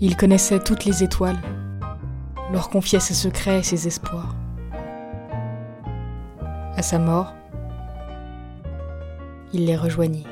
Il connaissait toutes les étoiles, leur confiait ses secrets et ses espoirs. À sa mort, il les rejoignit.